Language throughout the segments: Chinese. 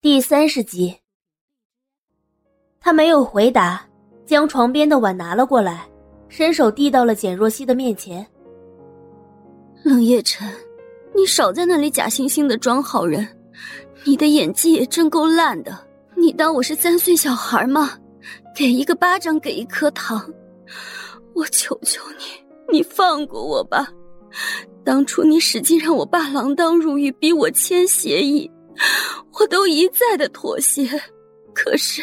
第三十集，他没有回答，将床边的碗拿了过来，伸手递到了简若曦的面前。冷夜辰，你少在那里假惺惺的装好人，你的演技也真够烂的。你当我是三岁小孩吗？给一个巴掌，给一颗糖，我求求你，你放过我吧。当初你使劲让我爸锒铛入狱，逼我签协议。我都一再的妥协，可是，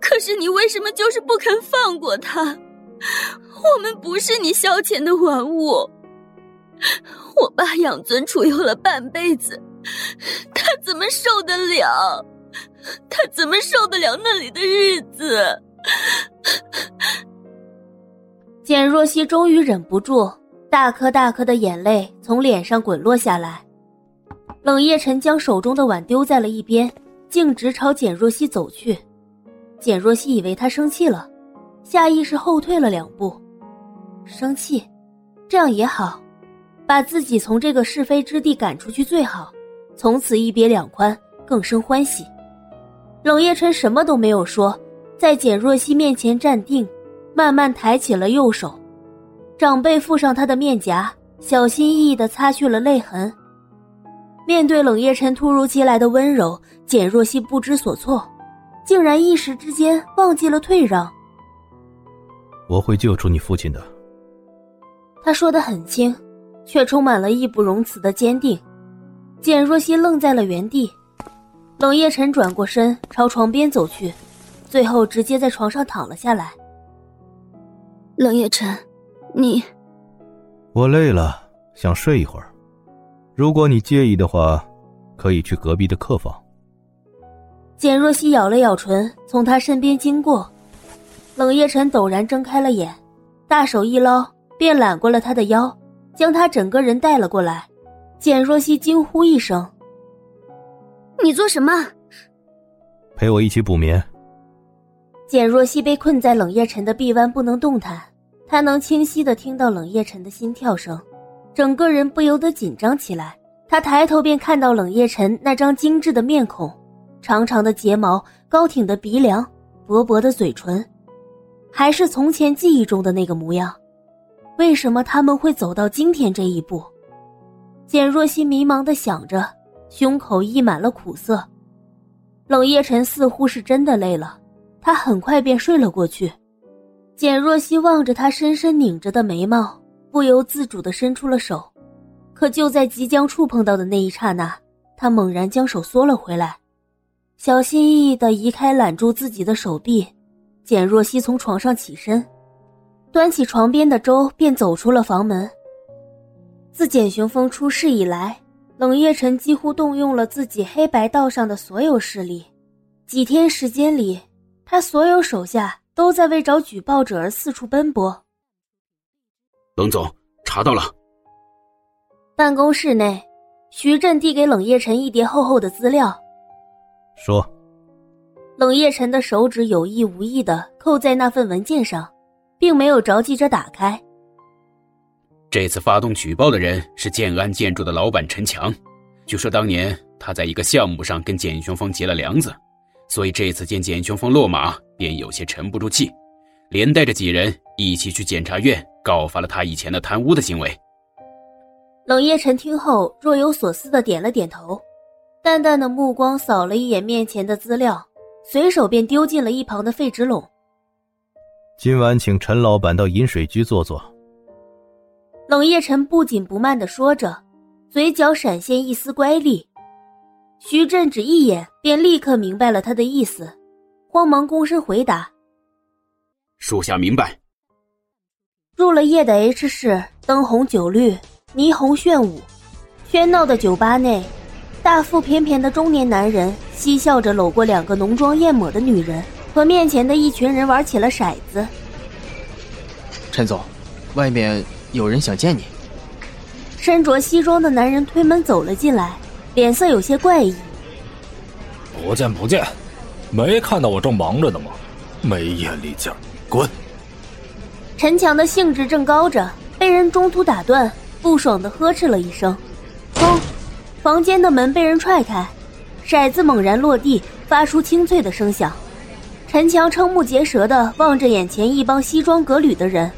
可是你为什么就是不肯放过他？我们不是你消遣的玩物。我爸养尊处优了半辈子，他怎么受得了？他怎么受得了那里的日子？简若曦终于忍不住，大颗大颗的眼泪从脸上滚落下来。冷夜晨将手中的碗丢在了一边，径直朝简若曦走去。简若曦以为他生气了，下意识后退了两步。生气，这样也好，把自己从这个是非之地赶出去最好，从此一别两宽，更生欢喜。冷夜晨什么都没有说，在简若曦面前站定，慢慢抬起了右手，长辈附上他的面颊，小心翼翼地擦去了泪痕。面对冷夜晨突如其来的温柔，简若曦不知所措，竟然一时之间忘记了退让。我会救出你父亲的。他说的很轻，却充满了义不容辞的坚定。简若曦愣在了原地。冷夜晨转过身朝床边走去，最后直接在床上躺了下来。冷夜晨，你……我累了，想睡一会儿。如果你介意的话，可以去隔壁的客房。简若曦咬了咬唇，从他身边经过。冷夜晨陡然睁开了眼，大手一捞，便揽过了他的腰，将他整个人带了过来。简若曦惊呼一声：“你做什么？”陪我一起补眠。简若曦被困在冷夜晨的臂弯，不能动弹。她能清晰的听到冷夜晨的心跳声。整个人不由得紧张起来，他抬头便看到冷夜晨那张精致的面孔，长长的睫毛，高挺的鼻梁，薄薄的嘴唇，还是从前记忆中的那个模样。为什么他们会走到今天这一步？简若曦迷茫的想着，胸口溢满了苦涩。冷夜晨似乎是真的累了，他很快便睡了过去。简若曦望着他深深拧着的眉毛。不由自主的伸出了手，可就在即将触碰到的那一刹那，他猛然将手缩了回来，小心翼翼的移开揽住自己的手臂。简若曦从床上起身，端起床边的粥，便走出了房门。自简雄风出事以来，冷夜晨几乎动用了自己黑白道上的所有势力。几天时间里，他所有手下都在为找举报者而四处奔波。冷总查到了。办公室内，徐振递给冷夜晨一叠厚厚的资料，说：“冷夜晨的手指有意无意的扣在那份文件上，并没有着急着打开。这次发动举报的人是建安建筑的老板陈强，据说当年他在一个项目上跟简雄峰结了梁子，所以这次见简雄峰落马，便有些沉不住气，连带着几人一起去检察院。”告发了他以前的贪污的行为。冷夜晨听后若有所思的点了点头，淡淡的目光扫了一眼面前的资料，随手便丢进了一旁的废纸篓。今晚请陈老板到饮水居坐坐。冷夜晨不紧不慢的说着，嘴角闪现一丝乖戾。徐振只一眼便立刻明白了他的意思，慌忙躬身回答：“属下明白。”入了夜的 H 市，灯红酒绿，霓虹炫舞，喧闹的酒吧内，大腹便便的中年男人嬉笑着搂过两个浓妆艳抹的女人，和面前的一群人玩起了骰子。陈总，外面有人想见你。身着西装的男人推门走了进来，脸色有些怪异。不见不见，没看到我正忙着呢吗？没眼力劲儿，滚！陈强的兴致正高着，被人中途打断，不爽的呵斥了一声：“砰！”房间的门被人踹开，骰子猛然落地，发出清脆的声响。陈强瞠目结舌的望着眼前一帮西装革履的人，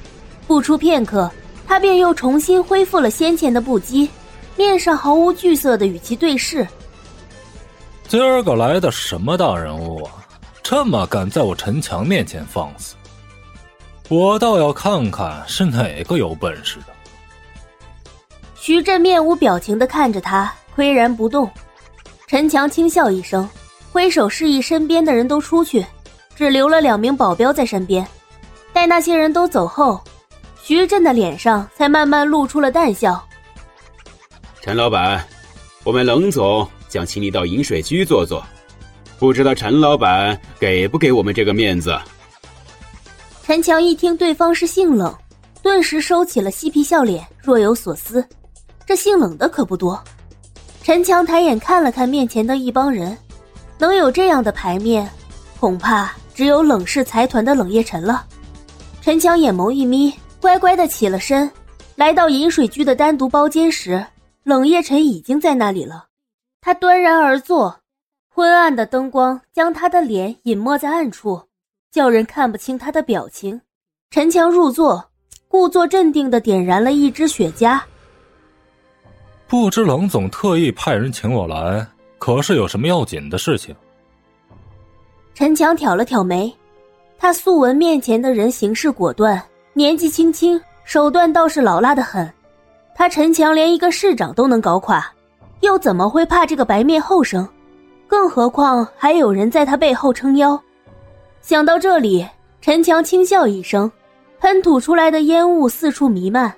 不出片刻，他便又重新恢复了先前的不羁，面上毫无惧色的与其对视。今儿个来的什么大人物啊？这么敢在我陈强面前放肆？我倒要看看是哪个有本事的。徐震面无表情的看着他，岿然不动。陈强轻笑一声，挥手示意身边的人都出去，只留了两名保镖在身边。待那些人都走后，徐震的脸上才慢慢露出了淡笑。陈老板，我们冷总想请你到饮水居坐坐，不知道陈老板给不给我们这个面子？陈强一听对方是姓冷，顿时收起了嬉皮笑脸，若有所思。这姓冷的可不多。陈强抬眼看了看面前的一帮人，能有这样的牌面，恐怕只有冷氏财团的冷夜晨了。陈强眼眸一眯，乖乖的起了身，来到饮水居的单独包间时，冷夜晨已经在那里了。他端然而坐，昏暗的灯光将他的脸隐没在暗处。叫人看不清他的表情。陈强入座，故作镇定的点燃了一支雪茄。不知冷总特意派人请我来，可是有什么要紧的事情？陈强挑了挑眉，他素闻面前的人行事果断，年纪轻轻，手段倒是老辣的很。他陈强连一个市长都能搞垮，又怎么会怕这个白面后生？更何况还有人在他背后撑腰。想到这里，陈强轻笑一声，喷吐出来的烟雾四处弥漫。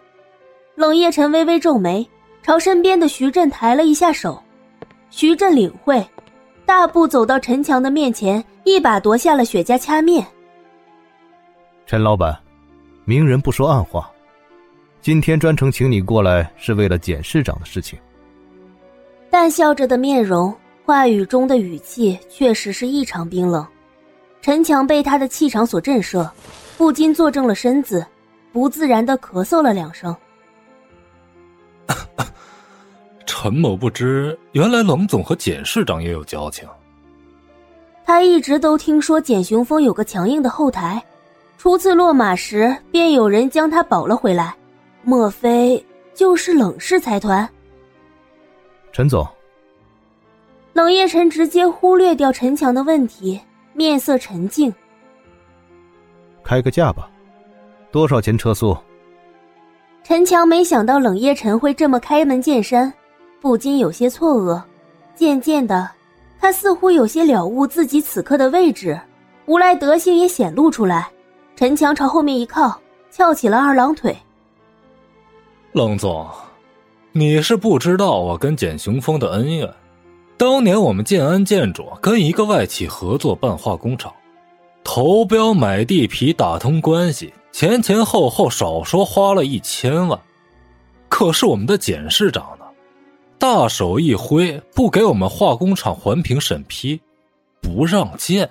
冷夜晨微微皱眉，朝身边的徐振抬了一下手。徐振领会，大步走到陈强的面前，一把夺下了雪茄掐灭。陈老板，明人不说暗话，今天专程请你过来是为了简市长的事情。淡笑着的面容，话语中的语气确实是异常冰冷。陈强被他的气场所震慑，不禁坐正了身子，不自然的咳嗽了两声。陈某不知，原来冷总和简市长也有交情。他一直都听说简雄风有个强硬的后台，初次落马时便有人将他保了回来，莫非就是冷氏财团？陈总，冷夜晨直接忽略掉陈强的问题。面色沉静，开个价吧，多少钱车速？陈强没想到冷夜晨会这么开门见山，不禁有些错愕。渐渐的，他似乎有些了悟自己此刻的位置，无赖德性也显露出来。陈强朝后面一靠，翘起了二郎腿。冷总，你是不知道我跟简雄风的恩怨。当年我们建安建筑跟一个外企合作办化工厂，投标买地皮打通关系，前前后后少说花了一千万。可是我们的简市长呢，大手一挥，不给我们化工厂环评审批，不让建。